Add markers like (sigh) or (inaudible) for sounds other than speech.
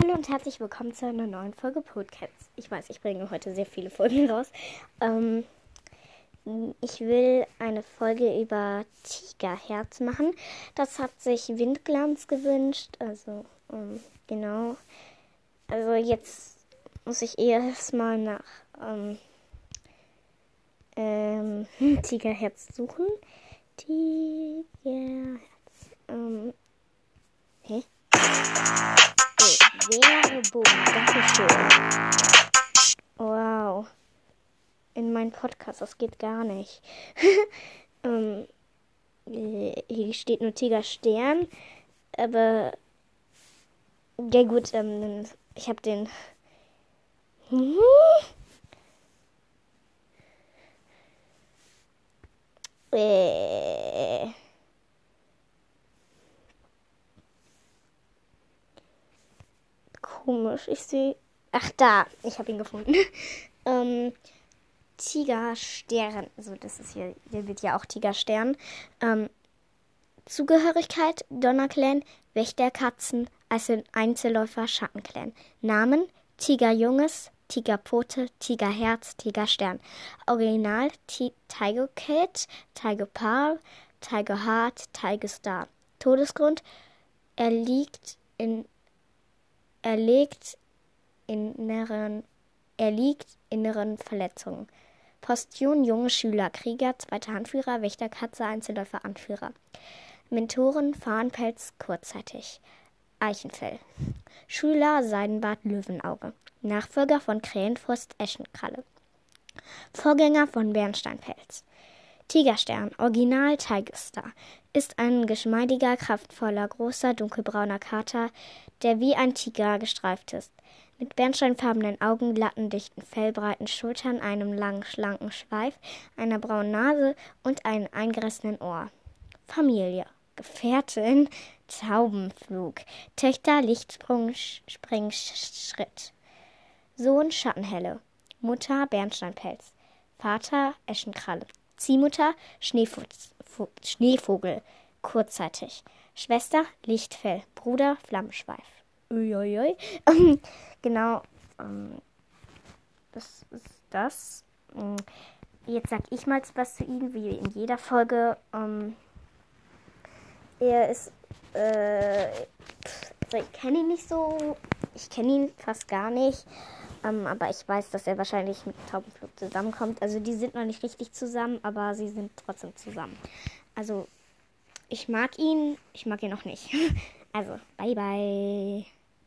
Hallo und herzlich willkommen zu einer neuen Folge Podcasts. Ich weiß, ich bringe heute sehr viele Folgen raus. Ähm, ich will eine Folge über Tigerherz machen. Das hat sich Windglanz gewünscht. Also, ähm, genau. Also jetzt muss ich erstmal nach ähm, ähm, (laughs) Tigerherz suchen. Tigerherz. Hä? Werbung. Dankeschön. Wow. In meinem Podcast, das geht gar nicht. (laughs) ähm, hier steht nur Tiger Stern. Aber. Ja, gut, ähm, ich habe den. (laughs) Äh. Komisch. Ich sehe. Ach, da. Ich habe ihn gefunden. (laughs) ähm, Tigerstern. Also, das ist hier. Der wird ja auch Tigerstern. Ähm, Zugehörigkeit: Donnerclan, Wächterkatzen, Einzelläufer, Schattenclan. Namen: Tigerjunges, Tigerpote, Tigerherz, Tigerstern. Original: Tiger Cat, Tiger Pearl, Tiger Heart, Tiger Star. Todesgrund: Er liegt in er liegt inneren, er inneren Verletzungen. Postion, junge Schüler, Krieger, zweiter Handführer, Wächter, Katze, Einzelläufer, Anführer. Mentoren, Fahnenpelz, kurzzeitig. Eichenfell. Schüler, Seidenbart, Löwenauge. Nachfolger von Krähenfrust, Eschenkralle. Vorgänger von Bernsteinpelz. Tigerstern, Original Tigerstar, ist ein geschmeidiger, kraftvoller, großer, dunkelbrauner Kater, der wie ein Tiger gestreift ist. Mit bernsteinfarbenen Augen, lattendichten Fell, breiten Schultern, einem langen, schlanken Schweif, einer braunen Nase und einem eingerissenen Ohr. Familie. Gefährtin, Taubenflug. Töchter, Lichtsprung, Springschritt. Sohn, Schattenhelle. Mutter, Bernsteinpelz. Vater, Eschenkralle. Ziehmutter Schneevogel, kurzzeitig. Schwester Lichtfell, Bruder Flammenschweif. Uiuiui. genau, ähm, das ist das. Mm, jetzt sag ich mal was zu ihm, wie in jeder Folge. Ähm, er ist, äh, ich kenne ihn nicht so, ich kenne ihn fast gar nicht. Ähm, aber ich weiß, dass er wahrscheinlich mit Taubenflug zusammenkommt. Also die sind noch nicht richtig zusammen, aber sie sind trotzdem zusammen. Also ich mag ihn, ich mag ihn noch nicht. (laughs) Also, bye bye.